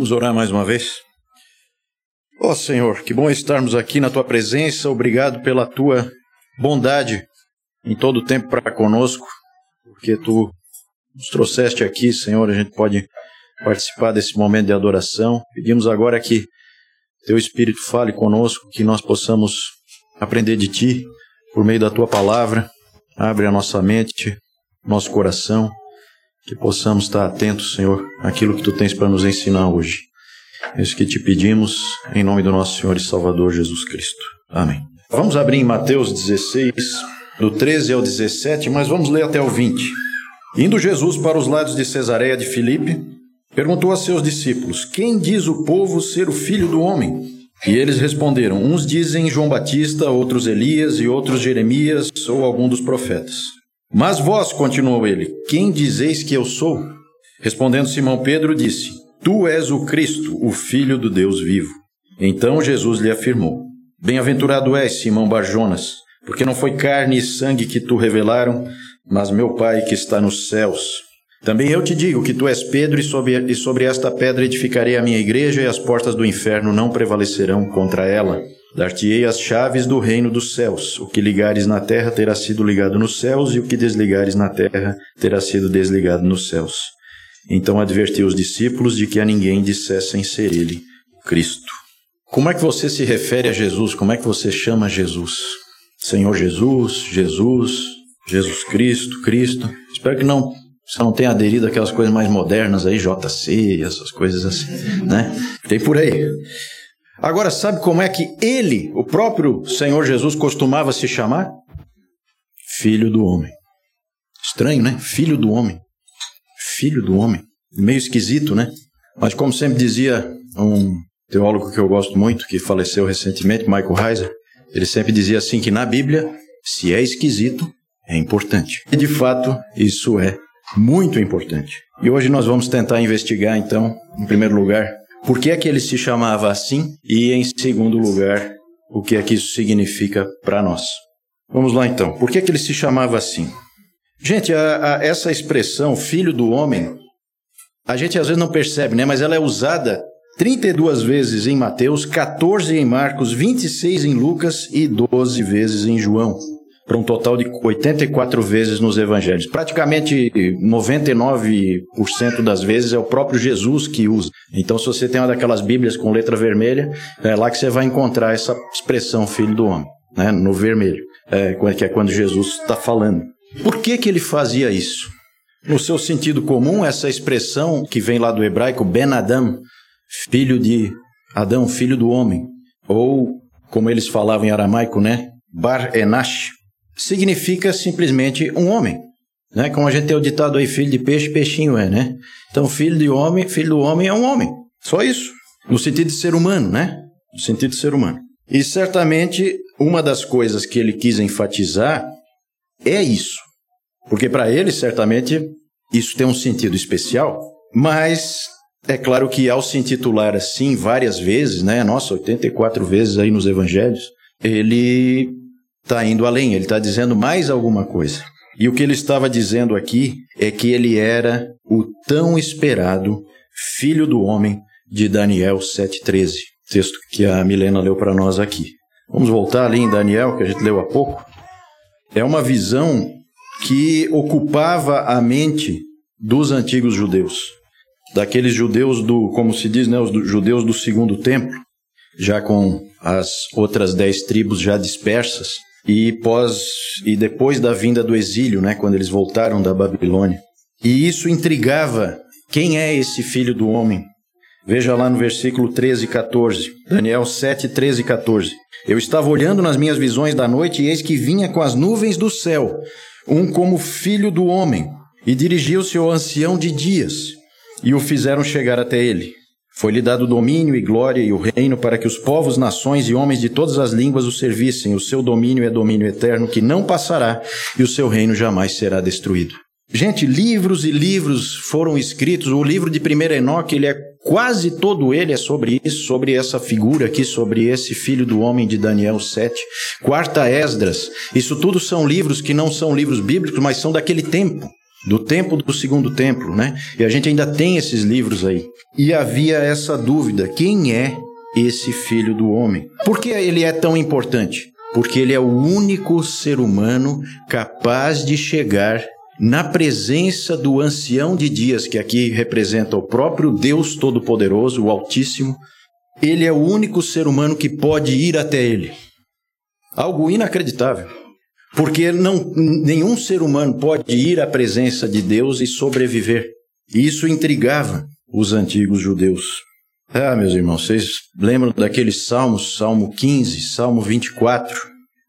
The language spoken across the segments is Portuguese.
Vamos orar mais uma vez? Ó oh, Senhor, que bom estarmos aqui na tua presença. Obrigado pela tua bondade em todo o tempo para conosco, porque tu nos trouxeste aqui, Senhor. A gente pode participar desse momento de adoração. Pedimos agora que teu Espírito fale conosco, que nós possamos aprender de ti por meio da tua palavra. Abre a nossa mente, nosso coração, que possamos estar atentos, Senhor, àquilo que tu tens para nos ensinar hoje. É isso que te pedimos, em nome do nosso Senhor e Salvador Jesus Cristo. Amém. Vamos abrir em Mateus 16, do 13 ao 17, mas vamos ler até o 20. Indo Jesus para os lados de Cesareia de Filipe, perguntou a seus discípulos: Quem diz o povo ser o filho do homem? E eles responderam: Uns dizem João Batista, outros Elias e outros Jeremias ou algum dos profetas. Mas vós, continuou ele, quem dizeis que eu sou? Respondendo Simão Pedro, disse: Tu és o Cristo, o Filho do Deus vivo. Então Jesus lhe afirmou: Bem-aventurado és, Simão Barjonas, porque não foi carne e sangue que tu revelaram, mas meu Pai que está nos céus. Também eu te digo que tu és Pedro, e sobre, e sobre esta pedra edificarei a minha igreja, e as portas do inferno não prevalecerão contra ela. Dar-te-ei as chaves do reino dos céus. O que ligares na terra terá sido ligado nos céus, e o que desligares na terra terá sido desligado nos céus. Então advertiu os discípulos de que a ninguém dissessem ser ele Cristo. Como é que você se refere a Jesus? Como é que você chama Jesus? Senhor Jesus, Jesus, Jesus Cristo, Cristo. Espero que não você não tenha aderido àquelas coisas mais modernas aí, JC, essas coisas assim, né? Tem por aí. Agora, sabe como é que ele, o próprio Senhor Jesus, costumava se chamar? Filho do homem. Estranho, né? Filho do homem filho do homem. Meio esquisito, né? Mas como sempre dizia um teólogo que eu gosto muito, que faleceu recentemente, Michael Heiser, ele sempre dizia assim que na Bíblia, se é esquisito, é importante. E de fato, isso é muito importante. E hoje nós vamos tentar investigar então, em primeiro lugar, por que é que ele se chamava assim e em segundo lugar, o que é que isso significa para nós. Vamos lá então. Por que é que ele se chamava assim? Gente, a, a, essa expressão, filho do homem, a gente às vezes não percebe, né? Mas ela é usada 32 vezes em Mateus, 14 em Marcos, 26 em Lucas e 12 vezes em João. Para um total de 84 vezes nos evangelhos. Praticamente 99% das vezes é o próprio Jesus que usa. Então, se você tem uma daquelas Bíblias com letra vermelha, é lá que você vai encontrar essa expressão filho do homem, né? no vermelho, é, que é quando Jesus está falando. Por que, que ele fazia isso? No seu sentido comum, essa expressão que vem lá do hebraico, Ben Adam, filho de Adão, filho do homem, ou como eles falavam em aramaico, né? Bar Enash, significa simplesmente um homem. Né? Como a gente tem o ditado aí, filho de peixe, peixinho é, né? Então, filho de homem, filho do homem é um homem. Só isso. No sentido de ser humano, né? No sentido de ser humano. E certamente uma das coisas que ele quis enfatizar é isso. Porque para ele, certamente, isso tem um sentido especial, mas é claro que ao se intitular assim várias vezes, né? Nossa, 84 vezes aí nos evangelhos, ele está indo além, ele está dizendo mais alguma coisa. E o que ele estava dizendo aqui é que ele era o tão esperado filho do homem de Daniel 7,13, texto que a Milena leu para nós aqui. Vamos voltar ali em Daniel, que a gente leu há pouco. É uma visão que ocupava a mente dos antigos judeus, daqueles judeus do, como se diz, né, os judeus do segundo templo, já com as outras dez tribos já dispersas e pós e depois da vinda do exílio, né, quando eles voltaram da Babilônia. E isso intrigava quem é esse filho do homem. Veja lá no versículo 13 e 14, Daniel 7, 13 e 14. Eu estava olhando nas minhas visões da noite e eis que vinha com as nuvens do céu, um como filho do homem, e dirigiu-se ao ancião de dias, e o fizeram chegar até ele. Foi-lhe dado domínio e glória e o reino para que os povos, nações e homens de todas as línguas o servissem. O seu domínio é domínio eterno que não passará, e o seu reino jamais será destruído. Gente, livros e livros foram escritos. O livro de 1 Enoque, ele é quase todo ele é sobre isso, sobre essa figura aqui, sobre esse filho do homem de Daniel 7. Quarta Esdras. Isso tudo são livros que não são livros bíblicos, mas são daquele tempo. Do tempo do segundo templo, né? E a gente ainda tem esses livros aí. E havia essa dúvida: quem é esse filho do homem? Por que ele é tão importante? Porque ele é o único ser humano capaz de chegar na presença do ancião de dias, que aqui representa o próprio Deus Todo-Poderoso, o Altíssimo. Ele é o único ser humano que pode ir até ele. Algo inacreditável. Porque não, nenhum ser humano pode ir à presença de Deus e sobreviver. E isso intrigava os antigos judeus. Ah, meus irmãos, vocês lembram daqueles salmos, Salmo 15, Salmo 24?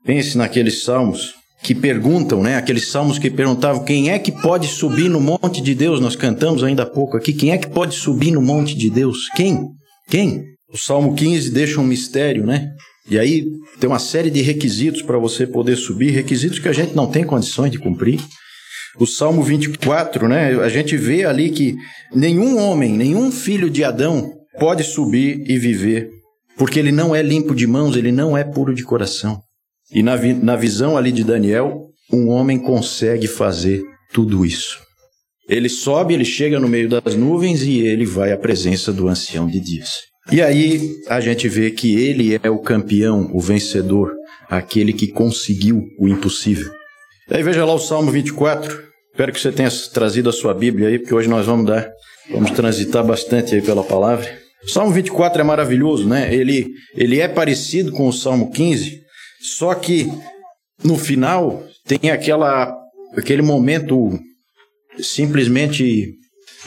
Pense naqueles salmos que perguntam, né? Aqueles salmos que perguntavam quem é que pode subir no monte de Deus. Nós cantamos ainda há pouco aqui. Quem é que pode subir no monte de Deus? Quem? Quem? O Salmo 15 deixa um mistério, né? E aí tem uma série de requisitos para você poder subir, requisitos que a gente não tem condições de cumprir. O Salmo 24, né? A gente vê ali que nenhum homem, nenhum filho de Adão pode subir e viver, porque ele não é limpo de mãos, ele não é puro de coração. E na, vi na visão ali de Daniel, um homem consegue fazer tudo isso. Ele sobe, ele chega no meio das nuvens e ele vai à presença do ancião de dias. E aí a gente vê que ele é o campeão, o vencedor, aquele que conseguiu o impossível. E aí veja lá o Salmo 24. Espero que você tenha trazido a sua Bíblia aí, porque hoje nós vamos dar, vamos transitar bastante aí pela palavra. O Salmo 24 é maravilhoso, né? Ele, ele é parecido com o Salmo 15, só que no final tem aquela, aquele momento simplesmente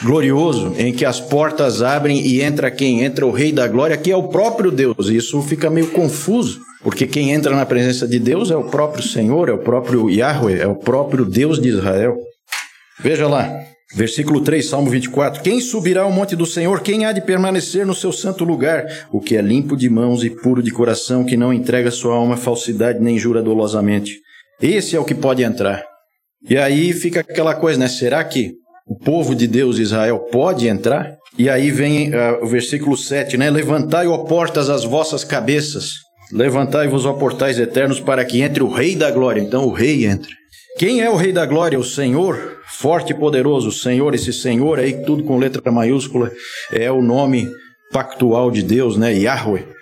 glorioso em que as portas abrem e entra quem? Entra o Rei da Glória, que é o próprio Deus. Isso fica meio confuso, porque quem entra na presença de Deus é o próprio Senhor, é o próprio Yahweh, é o próprio Deus de Israel. Veja lá, versículo 3, Salmo 24: Quem subirá ao monte do Senhor? Quem há de permanecer no seu santo lugar? O que é limpo de mãos e puro de coração, que não entrega sua alma falsidade nem jura dolosamente. Esse é o que pode entrar. E aí fica aquela coisa, né? Será que o povo de Deus, Israel, pode entrar? E aí vem uh, o versículo 7, né? Levantai, ó portas, as vossas cabeças. Levantai-vos, ó portais eternos, para que entre o Rei da Glória. Então o Rei entra. Quem é o Rei da Glória? O Senhor, forte e poderoso. O Senhor, esse Senhor aí, tudo com letra maiúscula, é o nome pactual de Deus, né? Yahweh.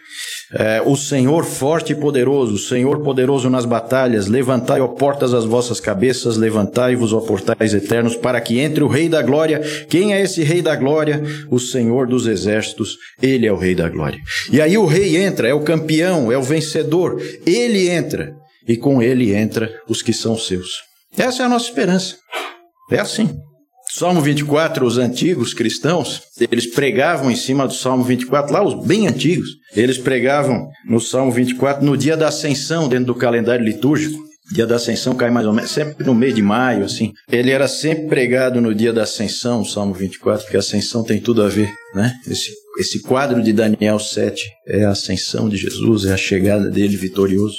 É, o Senhor forte e poderoso, o Senhor poderoso nas batalhas, levantai, ó portas, as vossas cabeças, levantai-vos, ó portais eternos, para que entre o Rei da Glória. Quem é esse Rei da Glória? O Senhor dos Exércitos, ele é o Rei da Glória. E aí o Rei entra, é o campeão, é o vencedor, ele entra, e com ele entra os que são seus. Essa é a nossa esperança. É assim. Salmo 24, os antigos cristãos, eles pregavam em cima do Salmo 24, lá os bem antigos, eles pregavam no Salmo 24 no dia da ascensão, dentro do calendário litúrgico. Dia da Ascensão cai mais ou menos, sempre no mês de maio, assim. Ele era sempre pregado no dia da Ascensão, o Salmo 24, porque a Ascensão tem tudo a ver, né? Esse, esse quadro de Daniel 7 é a ascensão de Jesus, é a chegada dele vitorioso.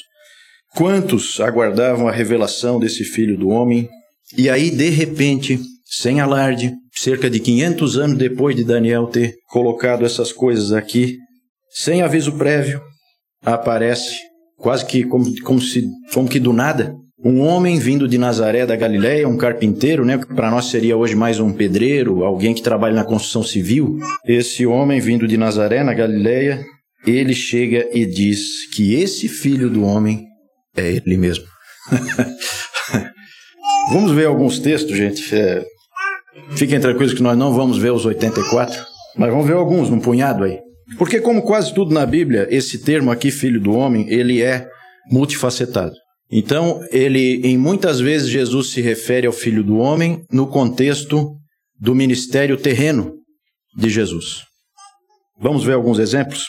Quantos aguardavam a revelação desse Filho do Homem? E aí, de repente, sem alarde, cerca de 500 anos depois de Daniel ter colocado essas coisas aqui, sem aviso prévio, aparece, quase que como, como, se, como que do nada, um homem vindo de Nazaré da Galiléia, um carpinteiro, né, para nós seria hoje mais um pedreiro, alguém que trabalha na construção civil. Esse homem vindo de Nazaré, na Galiléia, ele chega e diz que esse filho do homem é ele mesmo. Vamos ver alguns textos, gente. É, Fiquem tranquilos que nós não vamos ver os 84, mas vamos ver alguns, um punhado aí. Porque como quase tudo na Bíblia, esse termo aqui, filho do homem, ele é multifacetado. Então, ele, em muitas vezes, Jesus se refere ao filho do homem no contexto do ministério terreno de Jesus. Vamos ver alguns exemplos?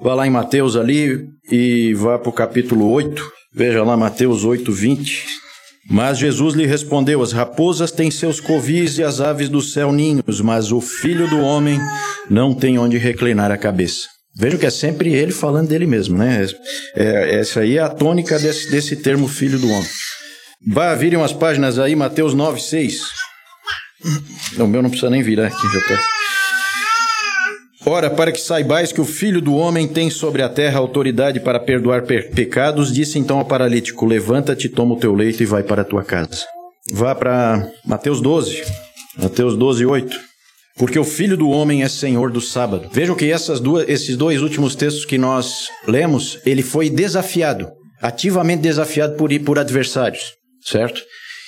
Vá lá em Mateus ali e vá para o capítulo 8. Veja lá Mateus 8, 20. Mas Jesus lhe respondeu: As raposas têm seus covis e as aves do céu ninhos, mas o filho do homem não tem onde reclinar a cabeça. Vejam que é sempre ele falando dele mesmo, né? É, essa aí é a tônica desse, desse termo filho do homem. Vá, virem umas páginas aí, Mateus 9, 6. O meu não precisa nem virar aqui, já está. Ora, para que saibais que o Filho do Homem tem sobre a terra autoridade para perdoar pe pecados, disse então ao paralítico: Levanta-te, toma o teu leito e vai para a tua casa. vá para Mateus 12. Mateus 12, 8. Porque o Filho do Homem é Senhor do sábado. Vejam que duas, esses dois últimos textos que nós lemos, ele foi desafiado, ativamente desafiado por, por adversários, certo?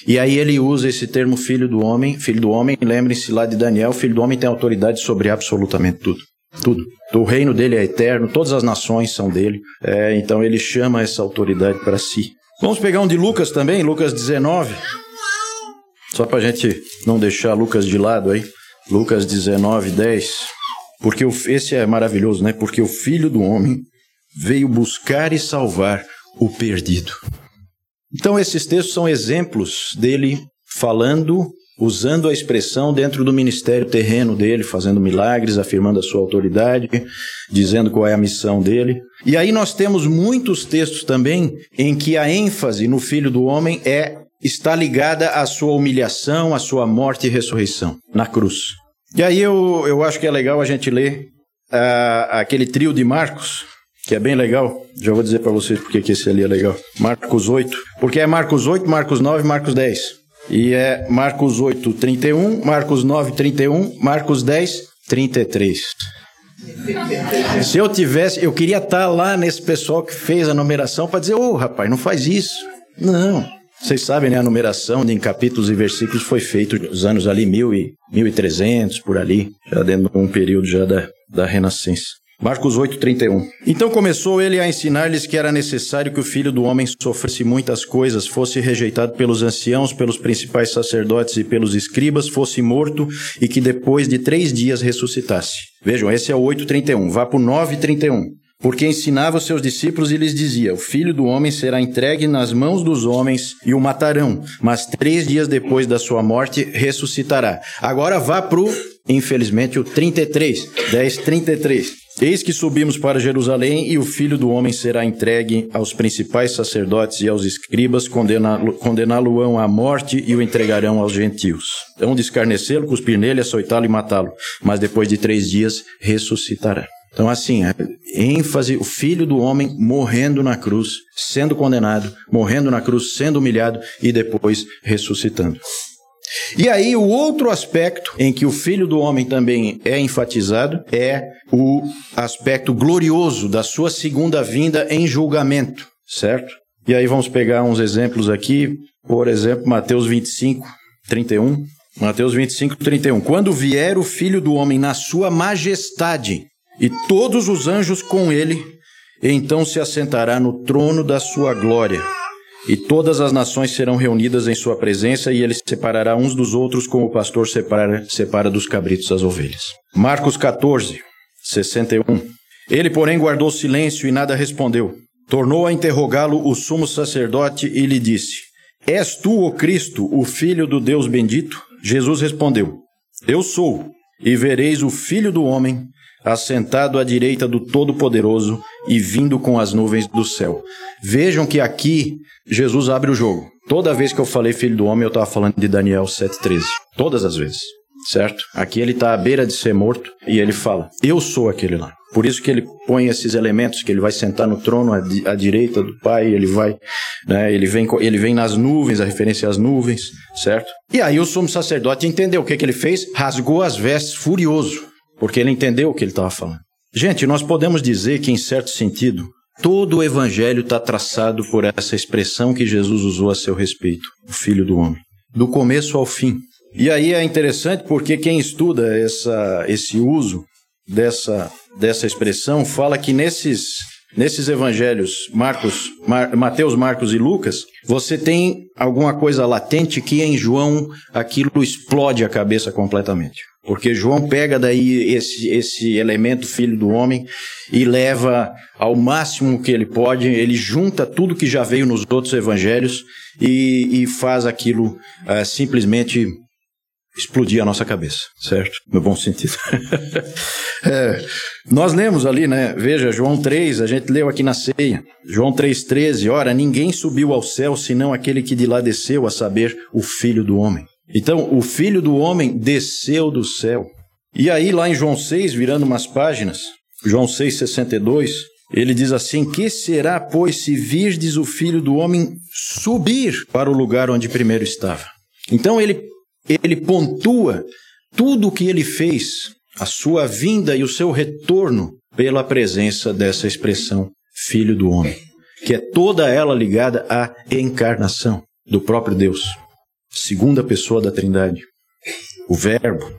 E aí ele usa esse termo Filho do Homem. Filho do Homem, lembrem-se lá de Daniel, Filho do Homem tem autoridade sobre absolutamente tudo. Tudo. O reino dele é eterno, todas as nações são dele. É, então ele chama essa autoridade para si. Vamos pegar um de Lucas também, Lucas 19. Só para a gente não deixar Lucas de lado aí. Lucas 19, 10. Porque o, esse é maravilhoso, né? Porque o filho do homem veio buscar e salvar o perdido. Então, esses textos são exemplos dele falando usando a expressão dentro do ministério terreno dele, fazendo milagres, afirmando a sua autoridade, dizendo qual é a missão dele. E aí nós temos muitos textos também em que a ênfase no Filho do Homem é está ligada à sua humilhação, à sua morte e ressurreição na cruz. E aí eu, eu acho que é legal a gente ler uh, aquele trio de Marcos, que é bem legal. Já vou dizer para vocês porque que esse ali é legal. Marcos 8, porque é Marcos 8, Marcos 9 Marcos 10. E é Marcos 8, 31, Marcos 9, 31, Marcos 10, 33. Se eu tivesse, eu queria estar lá nesse pessoal que fez a numeração para dizer: Ô oh, rapaz, não faz isso. Não. Vocês sabem, né? A numeração em capítulos e versículos foi feita nos anos ali mil e, 1300, por ali, já dentro de um período já da, da Renascença. Marcos 8:31. Então começou ele a ensinar-lhes que era necessário que o filho do homem sofresse muitas coisas, fosse rejeitado pelos anciãos, pelos principais sacerdotes e pelos escribas, fosse morto e que depois de três dias ressuscitasse. Vejam, esse é o 8:31. Vá para o 9:31. Porque ensinava os seus discípulos e lhes dizia: O filho do homem será entregue nas mãos dos homens e o matarão, mas três dias depois da sua morte ressuscitará. Agora vá para o, infelizmente, o 33, 10, 33. Eis que subimos para Jerusalém e o filho do homem será entregue aos principais sacerdotes e aos escribas, condená-lo-ão à morte e o entregarão aos gentios. Hão de escarnecê-lo, cuspir nele, açoitá-lo e matá-lo, mas depois de três dias ressuscitará. Então, assim, ênfase, o filho do homem morrendo na cruz, sendo condenado, morrendo na cruz, sendo humilhado e depois ressuscitando. E aí, o outro aspecto em que o Filho do Homem também é enfatizado é o aspecto glorioso da sua segunda vinda em julgamento, certo? E aí, vamos pegar uns exemplos aqui. Por exemplo, Mateus 25, 31. Mateus 25, 31. Quando vier o Filho do Homem na sua majestade e todos os anjos com ele, então se assentará no trono da sua glória e todas as nações serão reunidas em sua presença, e ele separará uns dos outros, como o pastor separa, separa dos cabritos as ovelhas. Marcos 14, 61. Ele, porém, guardou silêncio e nada respondeu. Tornou a interrogá-lo o sumo sacerdote e lhe disse: És tu, o Cristo, o Filho do Deus bendito? Jesus respondeu: Eu sou, e vereis o Filho do Homem assentado à direita do Todo-Poderoso e vindo com as nuvens do céu. Vejam que aqui Jesus abre o jogo. Toda vez que eu falei filho do homem, eu estava falando de Daniel 7,13. Todas as vezes. Certo? Aqui ele está à beira de ser morto e ele fala: Eu sou aquele lá. Por isso que ele põe esses elementos, que ele vai sentar no trono à, à direita do Pai, ele vai, né, ele vem, ele vem nas nuvens, a referência às nuvens, certo? E aí o sumo sacerdote entendeu o que, que ele fez? Rasgou as vestes furioso porque ele entendeu o que ele estava falando. Gente, nós podemos dizer que, em certo sentido, todo o evangelho está traçado por essa expressão que Jesus usou a seu respeito, o Filho do Homem, do começo ao fim. E aí é interessante porque quem estuda essa, esse uso dessa, dessa expressão fala que nesses, nesses evangelhos, Marcos, Mar, Mateus, Marcos e Lucas, você tem alguma coisa latente que em João aquilo explode a cabeça completamente. Porque João pega daí esse, esse elemento filho do homem e leva ao máximo que ele pode, ele junta tudo que já veio nos outros evangelhos e, e faz aquilo uh, simplesmente explodir a nossa cabeça, certo? No bom sentido. é, nós lemos ali, né? Veja, João 3, a gente leu aqui na ceia. João 3,13, ora, ninguém subiu ao céu senão aquele que de lá desceu, a saber, o Filho do Homem. Então, o filho do homem desceu do céu. E aí, lá em João 6, virando umas páginas, João 6, 62, ele diz assim: Que será, pois, se virdes o filho do homem subir para o lugar onde primeiro estava? Então ele, ele pontua tudo o que ele fez, a sua vinda e o seu retorno pela presença dessa expressão Filho do Homem, que é toda ela ligada à encarnação do próprio Deus, segunda pessoa da Trindade, o Verbo,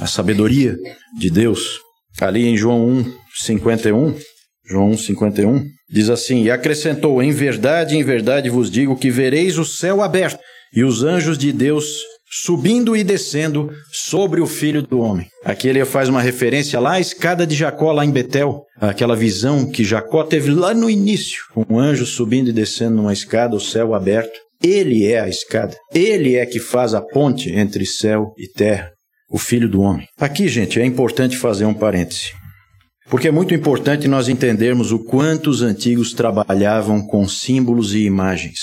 a sabedoria de Deus. Ali em João 1, 51, João 1, 51, diz assim: E acrescentou: Em verdade, em verdade vos digo que vereis o céu aberto e os anjos de Deus subindo e descendo sobre o filho do homem. Aqui ele faz uma referência lá à escada de Jacó, lá em Betel, aquela visão que Jacó teve lá no início, um anjo subindo e descendo numa escada, o céu aberto. Ele é a escada. Ele é que faz a ponte entre céu e terra, o filho do homem. Aqui, gente, é importante fazer um parêntese. Porque é muito importante nós entendermos o quanto os antigos trabalhavam com símbolos e imagens.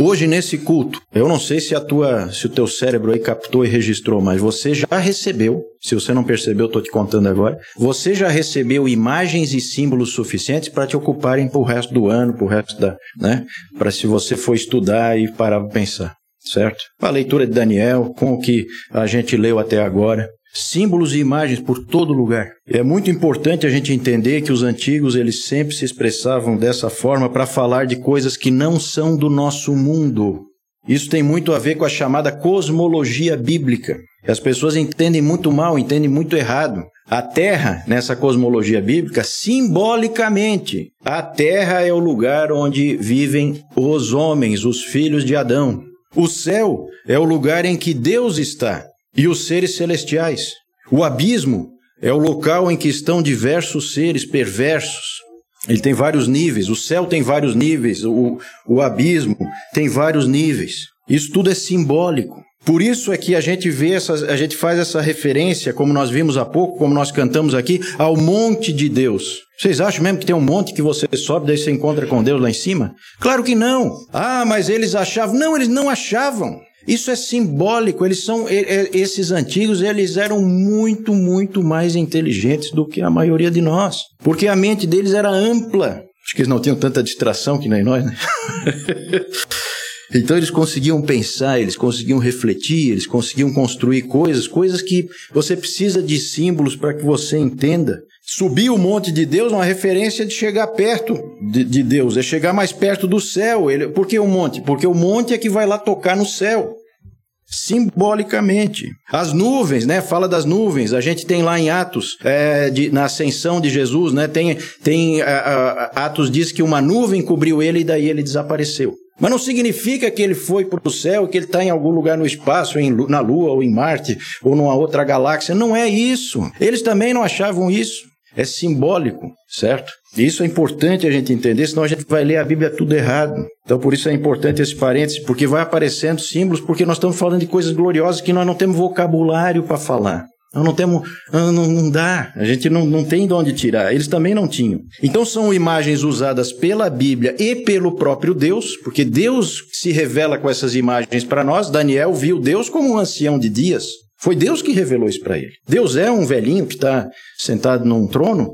Hoje nesse culto, eu não sei se a tua, se o teu cérebro aí captou e registrou, mas você já recebeu, se você não percebeu, estou te contando agora, você já recebeu imagens e símbolos suficientes para te ocuparem para o resto do ano, para resto da, né? Para se você for estudar e parar para pensar, certo? A leitura de Daniel, com o que a gente leu até agora, símbolos e imagens por todo lugar. É muito importante a gente entender que os antigos eles sempre se expressavam dessa forma para falar de coisas que não são do nosso mundo. Isso tem muito a ver com a chamada cosmologia bíblica. As pessoas entendem muito mal, entendem muito errado. A Terra, nessa cosmologia bíblica, simbolicamente, a Terra é o lugar onde vivem os homens, os filhos de Adão. O céu é o lugar em que Deus está e os seres celestiais. O abismo é o local em que estão diversos seres perversos. Ele tem vários níveis, o céu tem vários níveis, o, o abismo tem vários níveis. Isso tudo é simbólico. Por isso é que a gente vê a gente faz essa referência, como nós vimos há pouco, como nós cantamos aqui, ao monte de Deus. Vocês acham mesmo que tem um monte que você sobe, daí você encontra com Deus lá em cima? Claro que não. Ah, mas eles achavam. Não, eles não achavam. Isso é simbólico. Eles são esses antigos, eles eram muito, muito mais inteligentes do que a maioria de nós, porque a mente deles era ampla. Acho que eles não tinham tanta distração que nem nós, né? Então eles conseguiam pensar, eles conseguiam refletir, eles conseguiam construir coisas, coisas que você precisa de símbolos para que você entenda. Subir o monte de Deus é uma referência de chegar perto de, de Deus, é chegar mais perto do céu. Ele, por que o monte? Porque o monte é que vai lá tocar no céu simbolicamente. As nuvens, né? Fala das nuvens. A gente tem lá em Atos, é, de, na ascensão de Jesus, né? Tem, tem a, a, Atos diz que uma nuvem cobriu ele e daí ele desapareceu. Mas não significa que ele foi para o céu, que ele está em algum lugar no espaço, em, na Lua ou em Marte ou numa outra galáxia. Não é isso. Eles também não achavam isso. É simbólico, certo? Isso é importante a gente entender, senão a gente vai ler a Bíblia tudo errado. Então, por isso é importante esse parênteses, porque vai aparecendo símbolos, porque nós estamos falando de coisas gloriosas que nós não temos vocabulário para falar. Nós não temos. Não, não dá. A gente não, não tem de onde tirar. Eles também não tinham. Então são imagens usadas pela Bíblia e pelo próprio Deus, porque Deus se revela com essas imagens para nós. Daniel viu Deus como um ancião de dias. Foi Deus que revelou isso para ele. Deus é um velhinho que está sentado num trono?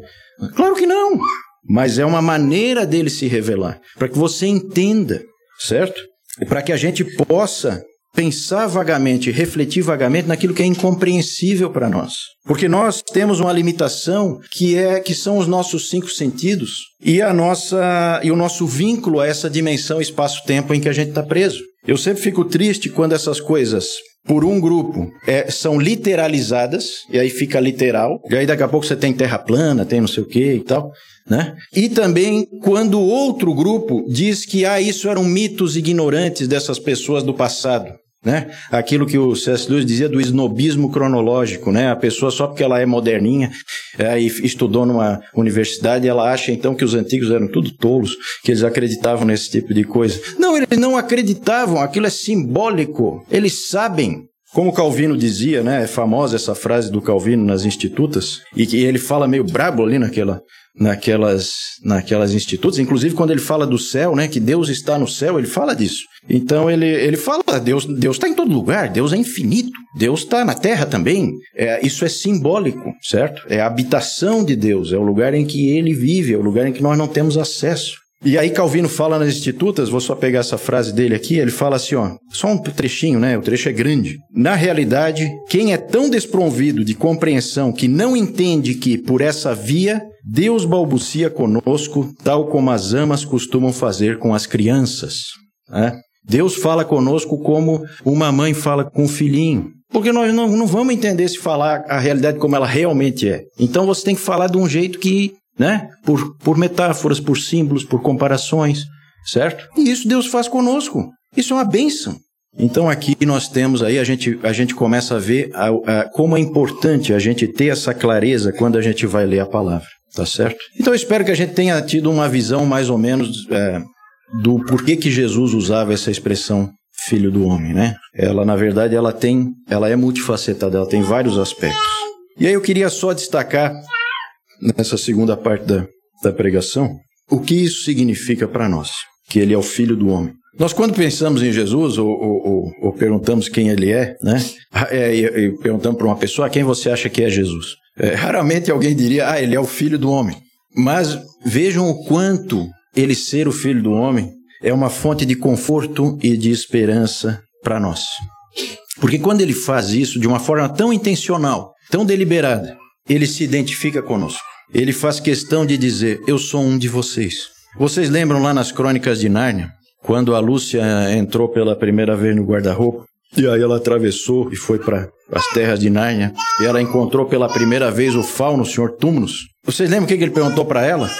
Claro que não. Mas é uma maneira dele se revelar, para que você entenda, certo? E para que a gente possa pensar vagamente, refletir vagamente naquilo que é incompreensível para nós. Porque nós temos uma limitação que é que são os nossos cinco sentidos e a nossa e o nosso vínculo a essa dimensão espaço-tempo em que a gente está preso. Eu sempre fico triste quando essas coisas por um grupo é, são literalizadas, e aí fica literal, e aí daqui a pouco você tem terra plana, tem não sei o que e tal, né? E também quando outro grupo diz que ah, isso eram mitos ignorantes dessas pessoas do passado. Né? Aquilo que o C.S. Lewis dizia do esnobismo cronológico, né? A pessoa só porque ela é moderninha é, e estudou numa universidade, ela acha então que os antigos eram tudo tolos, que eles acreditavam nesse tipo de coisa. Não, eles não acreditavam, aquilo é simbólico. Eles sabem como Calvino dizia, né, é famosa essa frase do Calvino nas institutas, e que ele fala meio brabo ali naquela, naquelas, naquelas institutas, inclusive quando ele fala do céu, né, que Deus está no céu, ele fala disso. Então ele, ele fala, Deus Deus está em todo lugar, Deus é infinito, Deus está na terra também. É, isso é simbólico, certo? É a habitação de Deus, é o lugar em que ele vive, é o lugar em que nós não temos acesso. E aí Calvino fala nas Institutas, vou só pegar essa frase dele aqui, ele fala assim, ó, só um trechinho, né? O trecho é grande. Na realidade, quem é tão desprovido de compreensão que não entende que por essa via Deus balbucia conosco, tal como as amas costumam fazer com as crianças. Né? Deus fala conosco como uma mãe fala com o filhinho. Porque nós não, não vamos entender se falar a realidade como ela realmente é. Então você tem que falar de um jeito que né? Por, por metáforas, por símbolos, por comparações, certo? E isso Deus faz conosco. Isso é uma bênção. Então aqui nós temos aí, a gente, a gente começa a ver a, a, como é importante a gente ter essa clareza quando a gente vai ler a palavra, tá certo? Então eu espero que a gente tenha tido uma visão mais ou menos é, do porquê que Jesus usava essa expressão filho do homem, né? Ela, na verdade, ela tem, ela é multifacetada, ela tem vários aspectos. E aí eu queria só destacar nessa segunda parte da, da pregação, o que isso significa para nós, que ele é o Filho do Homem. Nós, quando pensamos em Jesus, ou, ou, ou, perguntamos quem ele é, né? É, e, e perguntamos para uma pessoa, quem você acha que é Jesus? É, raramente alguém diria, ah, ele é o Filho do Homem. Mas vejam o quanto ele ser o Filho do Homem é uma fonte de conforto e de esperança para nós. Porque quando ele faz isso de uma forma tão intencional, tão deliberada, ele se identifica conosco. Ele faz questão de dizer: Eu sou um de vocês. Vocês lembram lá nas crônicas de Nárnia, quando a Lúcia entrou pela primeira vez no guarda-roupa? E aí ela atravessou e foi para as terras de Nárnia. E ela encontrou pela primeira vez o fauno, o senhor Túmulos. Vocês lembram o que ele perguntou para ela?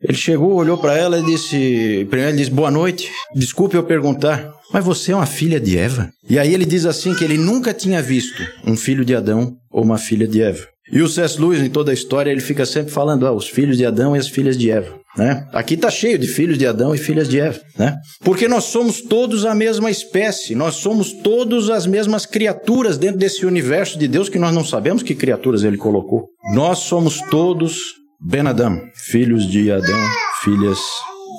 Ele chegou, olhou para ela e disse: primeiro ele disse, boa noite, desculpe eu perguntar, mas você é uma filha de Eva? E aí ele diz assim que ele nunca tinha visto um filho de Adão ou uma filha de Eva. E o C.S. Lewis, em toda a história, ele fica sempre falando, ah, os filhos de Adão e as filhas de Eva. Né? Aqui está cheio de filhos de Adão e filhas de Eva. Né? Porque nós somos todos a mesma espécie, nós somos todos as mesmas criaturas dentro desse universo de Deus que nós não sabemos que criaturas ele colocou. Nós somos todos Ben Adam, filhos de Adão, filhas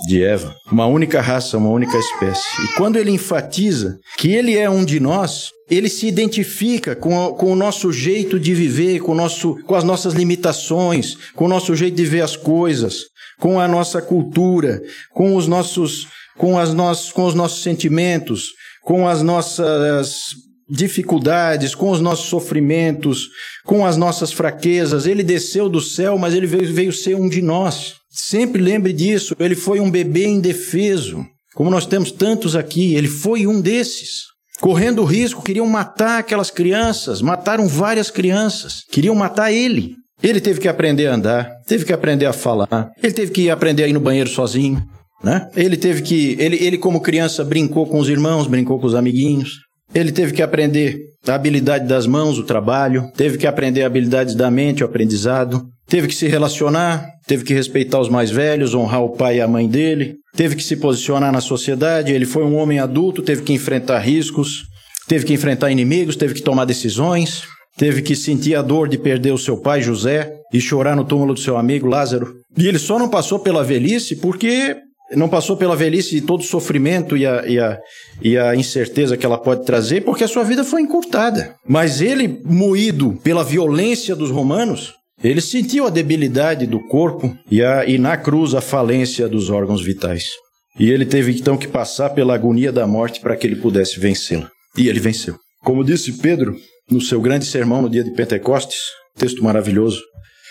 de Eva. Uma única raça, uma única espécie. E quando ele enfatiza que ele é um de nós, ele se identifica com, com o nosso jeito de viver, com, nosso, com as nossas limitações, com o nosso jeito de ver as coisas, com a nossa cultura, com os nossos, com as nossos, com os nossos sentimentos, com as nossas dificuldades, com os nossos sofrimentos, com as nossas fraquezas. Ele desceu do céu, mas ele veio, veio ser um de nós. Sempre lembre disso, ele foi um bebê indefeso. Como nós temos tantos aqui, ele foi um desses. Correndo risco, queriam matar aquelas crianças, mataram várias crianças, queriam matar ele. Ele teve que aprender a andar, teve que aprender a falar, ele teve que aprender a ir no banheiro sozinho, né? Ele teve que, ele, ele como criança brincou com os irmãos, brincou com os amiguinhos. Ele teve que aprender a habilidade das mãos, o trabalho, teve que aprender habilidades da mente, o aprendizado, teve que se relacionar, teve que respeitar os mais velhos, honrar o pai e a mãe dele, teve que se posicionar na sociedade. Ele foi um homem adulto, teve que enfrentar riscos, teve que enfrentar inimigos, teve que tomar decisões, teve que sentir a dor de perder o seu pai José e chorar no túmulo do seu amigo Lázaro. E ele só não passou pela velhice porque não passou pela velhice e todo o sofrimento e a, e, a, e a incerteza que ela pode trazer, porque a sua vida foi encurtada. Mas ele, moído pela violência dos romanos, ele sentiu a debilidade do corpo e, a, e na cruz a falência dos órgãos vitais. E ele teve então que passar pela agonia da morte para que ele pudesse vencê-la. E ele venceu. Como disse Pedro no seu grande sermão no dia de Pentecostes, texto maravilhoso,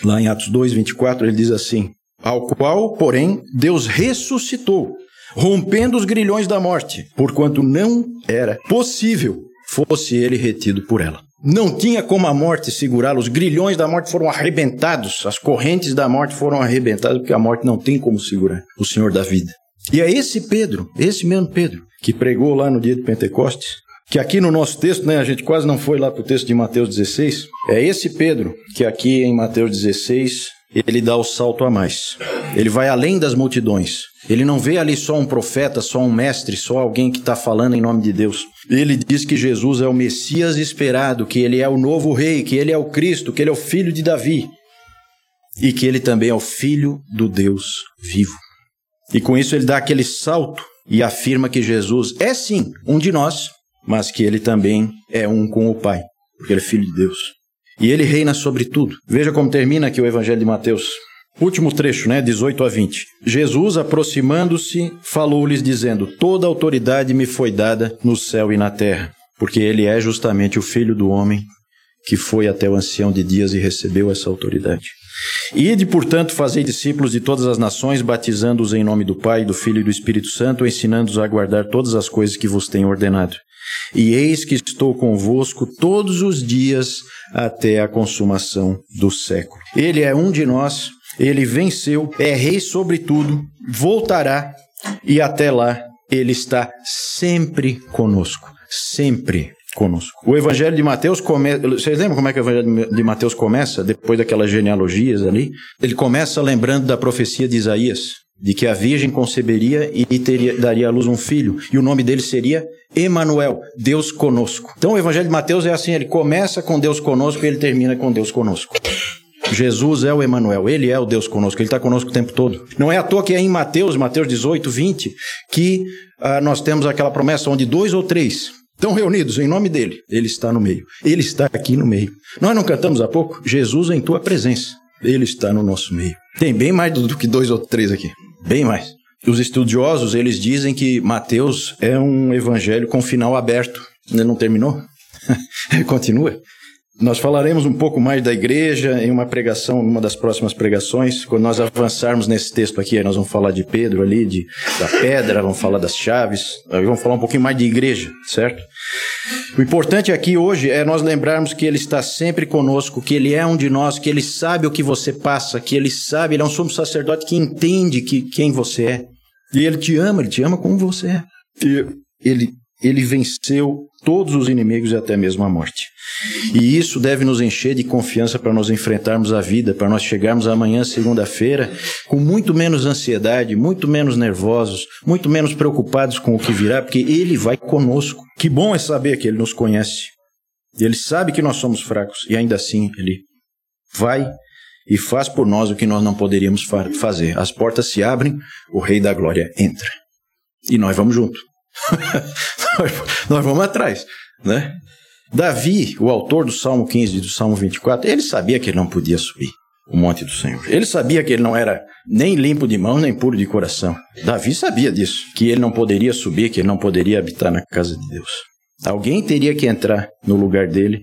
lá em Atos 2, 24, ele diz assim: ao qual, porém, Deus ressuscitou, rompendo os grilhões da morte, porquanto não era possível fosse ele retido por ela. Não tinha como a morte segurá-lo, os grilhões da morte foram arrebentados, as correntes da morte foram arrebentadas, porque a morte não tem como segurar o Senhor da vida. E é esse Pedro, esse mesmo Pedro, que pregou lá no dia de Pentecostes, que aqui no nosso texto, né, a gente quase não foi lá para o texto de Mateus 16, é esse Pedro que aqui em Mateus 16 ele dá o salto a mais. Ele vai além das multidões. Ele não vê ali só um profeta, só um mestre, só alguém que está falando em nome de Deus. Ele diz que Jesus é o Messias esperado, que ele é o novo rei, que ele é o Cristo, que ele é o filho de Davi e que ele também é o filho do Deus vivo. E com isso ele dá aquele salto e afirma que Jesus é sim um de nós, mas que ele também é um com o Pai, porque ele é filho de Deus. E ele reina sobre tudo. Veja como termina aqui o Evangelho de Mateus. Último trecho, né? 18 a 20. Jesus, aproximando-se, falou-lhes, dizendo: Toda autoridade me foi dada no céu e na terra, porque ele é justamente o filho do homem que foi até o ancião de dias e recebeu essa autoridade. Ide, portanto, fazei discípulos de todas as nações, batizando-os em nome do Pai, do Filho e do Espírito Santo, ensinando-os a guardar todas as coisas que vos tenho ordenado. E eis que estou convosco todos os dias até a consumação do século. Ele é um de nós, ele venceu, é rei sobre tudo, voltará e até lá ele está sempre conosco, sempre conosco. O Evangelho de Mateus começa. Vocês lembram como é que o Evangelho de Mateus começa, depois daquelas genealogias ali? Ele começa lembrando da profecia de Isaías, de que a Virgem conceberia e teria, daria à luz um filho, e o nome dele seria Emanuel, Deus conosco. Então o Evangelho de Mateus é assim: ele começa com Deus conosco e ele termina com Deus conosco. Jesus é o Emanuel, ele é o Deus conosco, ele está conosco o tempo todo. Não é à toa que é em Mateus, Mateus 18, 20, que ah, nós temos aquela promessa onde dois ou três estão reunidos em nome dele, ele está no meio. Ele está aqui no meio. Nós não cantamos há pouco? Jesus em tua presença. Ele está no nosso meio. Tem bem mais do que dois ou três aqui. Bem mais. Os estudiosos, eles dizem que Mateus é um evangelho com final aberto. Ele não terminou? Continua. Nós falaremos um pouco mais da igreja em uma pregação, numa das próximas pregações. Quando nós avançarmos nesse texto aqui, nós vamos falar de Pedro ali, de, da pedra, vamos falar das chaves, vamos falar um pouquinho mais de igreja, certo? O importante aqui hoje é nós lembrarmos que Ele está sempre conosco, que Ele é um de nós, que Ele sabe o que você passa, que Ele sabe, Ele é um sumo sacerdote que entende que, quem você é. E Ele te ama, Ele te ama como você é. E Ele, ele venceu todos os inimigos e até mesmo a morte. E isso deve nos encher de confiança para nós enfrentarmos a vida, para nós chegarmos amanhã, segunda-feira, com muito menos ansiedade, muito menos nervosos, muito menos preocupados com o que virá, porque Ele vai conosco. Que bom é saber que Ele nos conhece. Ele sabe que nós somos fracos e ainda assim Ele vai e faz por nós o que nós não poderíamos fazer. As portas se abrem, o Rei da Glória entra. E nós vamos junto. nós vamos atrás, né? Davi, o autor do Salmo 15 e do Salmo 24, ele sabia que ele não podia subir o monte do Senhor. Ele sabia que ele não era nem limpo de mão, nem puro de coração. Davi sabia disso, que ele não poderia subir, que ele não poderia habitar na casa de Deus. Alguém teria que entrar no lugar dele,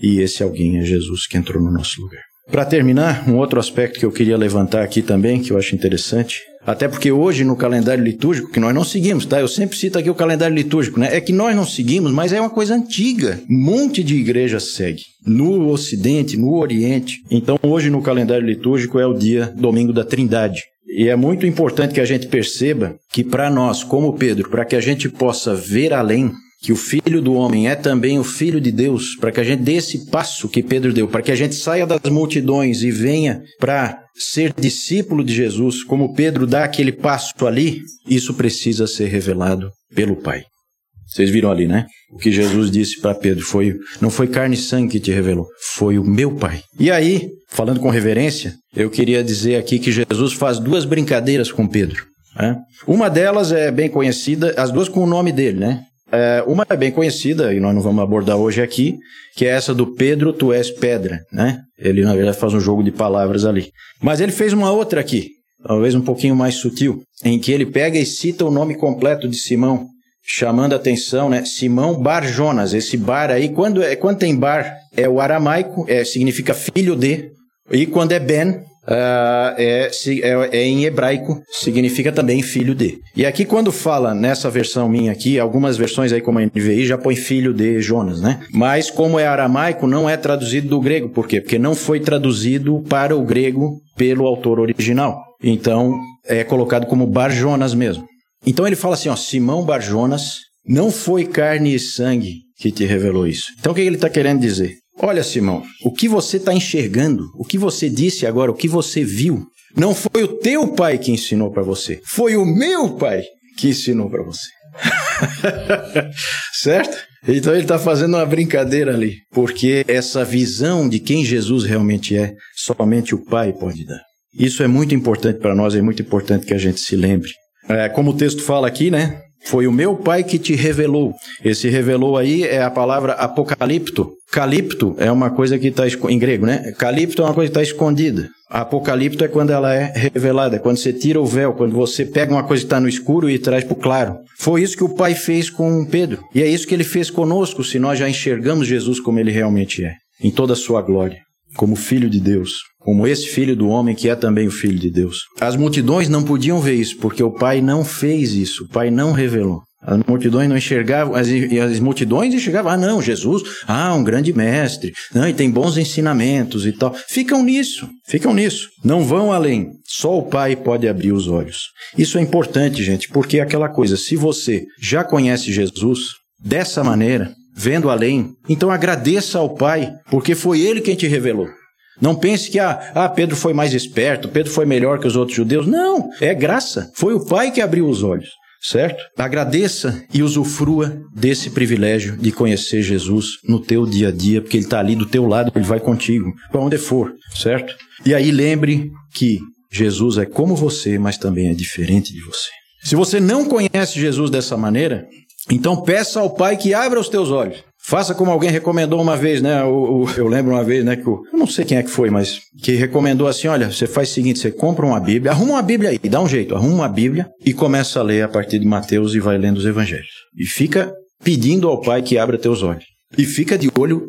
e esse alguém é Jesus que entrou no nosso lugar. Para terminar, um outro aspecto que eu queria levantar aqui também, que eu acho interessante, até porque hoje no calendário litúrgico, que nós não seguimos, tá? Eu sempre cito aqui o calendário litúrgico, né? É que nós não seguimos, mas é uma coisa antiga. Um monte de igrejas segue. No Ocidente, no Oriente. Então hoje no calendário litúrgico é o dia domingo da Trindade. E é muito importante que a gente perceba que para nós, como Pedro, para que a gente possa ver além, que o Filho do Homem é também o Filho de Deus, para que a gente dê esse passo que Pedro deu, para que a gente saia das multidões e venha para ser discípulo de Jesus, como Pedro dá aquele passo ali, isso precisa ser revelado pelo Pai. Vocês viram ali, né? O que Jesus disse para Pedro foi: não foi carne e sangue que te revelou, foi o meu Pai. E aí, falando com reverência, eu queria dizer aqui que Jesus faz duas brincadeiras com Pedro. Né? Uma delas é bem conhecida, as duas com o nome dele, né? É, uma é bem conhecida, e nós não vamos abordar hoje aqui, que é essa do Pedro, tu és pedra, né? Ele, na verdade, faz um jogo de palavras ali. Mas ele fez uma outra aqui, talvez um pouquinho mais sutil, em que ele pega e cita o nome completo de Simão, chamando a atenção, né? Simão Bar Jonas. Esse bar aí, quando, é, quando tem bar, é o aramaico, é, significa filho de, e quando é Ben, Uh, é, é, é, em hebraico, significa também filho de. E aqui, quando fala nessa versão minha aqui, algumas versões aí, como a NVI, já põe filho de Jonas, né? Mas, como é aramaico, não é traduzido do grego. Por quê? Porque não foi traduzido para o grego pelo autor original. Então, é colocado como Bar Jonas mesmo. Então, ele fala assim: ó, Simão Bar Jonas, não foi carne e sangue que te revelou isso. Então, o que ele está querendo dizer? Olha, Simão, o que você está enxergando, o que você disse agora, o que você viu, não foi o teu pai que ensinou para você, foi o meu pai que ensinou para você. certo? Então ele está fazendo uma brincadeira ali, porque essa visão de quem Jesus realmente é, somente o Pai pode dar. Isso é muito importante para nós, é muito importante que a gente se lembre. É, como o texto fala aqui, né? Foi o meu Pai que te revelou. Esse revelou aí é a palavra apocalipto. Calipto é uma coisa que está em grego, né? Calipto é uma coisa que está escondida. Apocalipto é quando ela é revelada, é quando você tira o véu, quando você pega uma coisa que está no escuro e traz para o claro. Foi isso que o Pai fez com Pedro. E é isso que ele fez conosco, se nós já enxergamos Jesus como ele realmente é, em toda a sua glória, como Filho de Deus, como esse Filho do homem que é também o Filho de Deus. As multidões não podiam ver isso, porque o Pai não fez isso, o Pai não revelou. As multidões não enxergavam, as, as multidões enxergavam, ah, não, Jesus, ah, um grande mestre, não, e tem bons ensinamentos e tal. Ficam nisso, ficam nisso. Não vão além. Só o Pai pode abrir os olhos. Isso é importante, gente, porque é aquela coisa, se você já conhece Jesus dessa maneira, vendo além, então agradeça ao Pai, porque foi Ele quem te revelou. Não pense que ah, ah, Pedro foi mais esperto, Pedro foi melhor que os outros judeus. Não, é graça. Foi o Pai que abriu os olhos certo? Agradeça e usufrua desse privilégio de conhecer Jesus no teu dia a dia, porque ele está ali do teu lado, ele vai contigo, para onde for, certo? E aí lembre que Jesus é como você, mas também é diferente de você. Se você não conhece Jesus dessa maneira, então peça ao Pai que abra os teus olhos. Faça como alguém recomendou uma vez, né? O, o, eu lembro uma vez, né? Que o, eu não sei quem é que foi, mas que recomendou assim: olha, você faz o seguinte: você compra uma Bíblia, arruma uma Bíblia aí, dá um jeito, arruma uma Bíblia e começa a ler a partir de Mateus e vai lendo os Evangelhos. E fica pedindo ao Pai que abra teus olhos. E fica de olho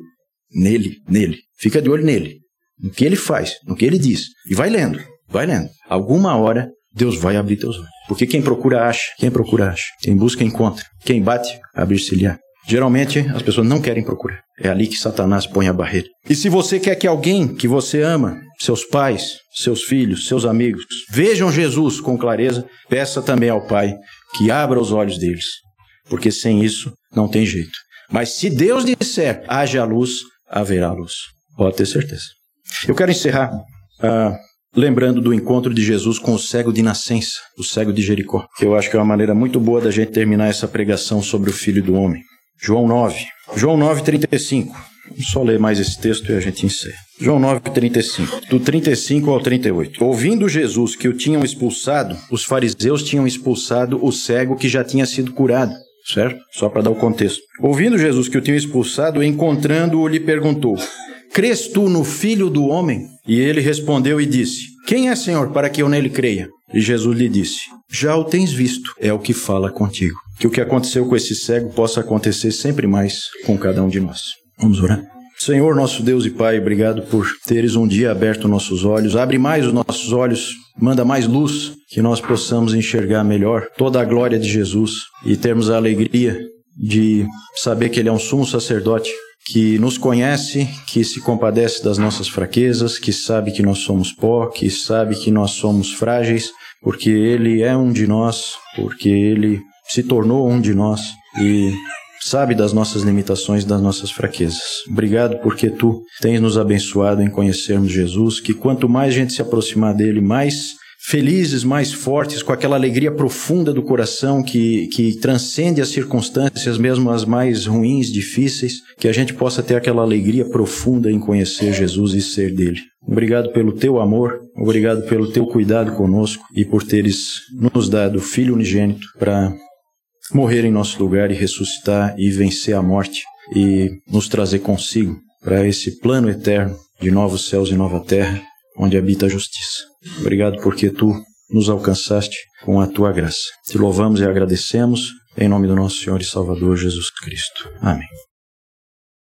nele, nele. Fica de olho nele. No que ele faz, no que ele diz. E vai lendo, vai lendo. Alguma hora Deus vai abrir teus olhos. Porque quem procura acha, quem procura acha. Quem busca encontra. Quem bate, abrir-se-lhe-á. Geralmente as pessoas não querem procurar. É ali que Satanás põe a barreira. E se você quer que alguém que você ama, seus pais, seus filhos, seus amigos, vejam Jesus com clareza, peça também ao Pai que abra os olhos deles. Porque sem isso não tem jeito. Mas se Deus disser haja luz, haverá luz. Pode ter certeza. Eu quero encerrar uh, lembrando do encontro de Jesus com o cego de nascença, o cego de Jericó, eu acho que é uma maneira muito boa da gente terminar essa pregação sobre o Filho do Homem. João 9. João 9, 35. Vamos só ler mais esse texto e a gente encerra. João 9, 35. Do 35 ao 38. Ouvindo Jesus que o tinham expulsado, os fariseus tinham expulsado o cego que já tinha sido curado. Certo? Só para dar o contexto. Ouvindo Jesus que o tinham expulsado, encontrando-o, lhe perguntou: Crês tu no Filho do Homem? E ele respondeu e disse: Quem é, Senhor, para que eu nele creia? E Jesus lhe disse: Já o tens visto, é o que fala contigo. Que o que aconteceu com esse cego possa acontecer sempre mais com cada um de nós. Vamos orar? Senhor, nosso Deus e Pai, obrigado por teres um dia aberto nossos olhos. Abre mais os nossos olhos, manda mais luz, que nós possamos enxergar melhor toda a glória de Jesus e termos a alegria de saber que Ele é um sumo sacerdote que nos conhece, que se compadece das nossas fraquezas, que sabe que nós somos pó, que sabe que nós somos frágeis, porque Ele é um de nós, porque Ele se tornou um de nós e sabe das nossas limitações, das nossas fraquezas. Obrigado porque Tu tens nos abençoado em conhecermos Jesus, que quanto mais gente se aproximar dele, mais felizes, mais fortes, com aquela alegria profunda do coração que, que transcende as circunstâncias, mesmo as mais ruins, difíceis, que a gente possa ter aquela alegria profunda em conhecer Jesus e ser dele. Obrigado pelo teu amor, obrigado pelo teu cuidado conosco e por teres nos dado o Filho unigênito para morrer em nosso lugar e ressuscitar e vencer a morte e nos trazer consigo para esse plano eterno de novos céus e nova terra, onde habita a justiça. Obrigado porque tu nos alcançaste com a tua graça. Te louvamos e agradecemos em nome do nosso Senhor e Salvador Jesus Cristo. Amém.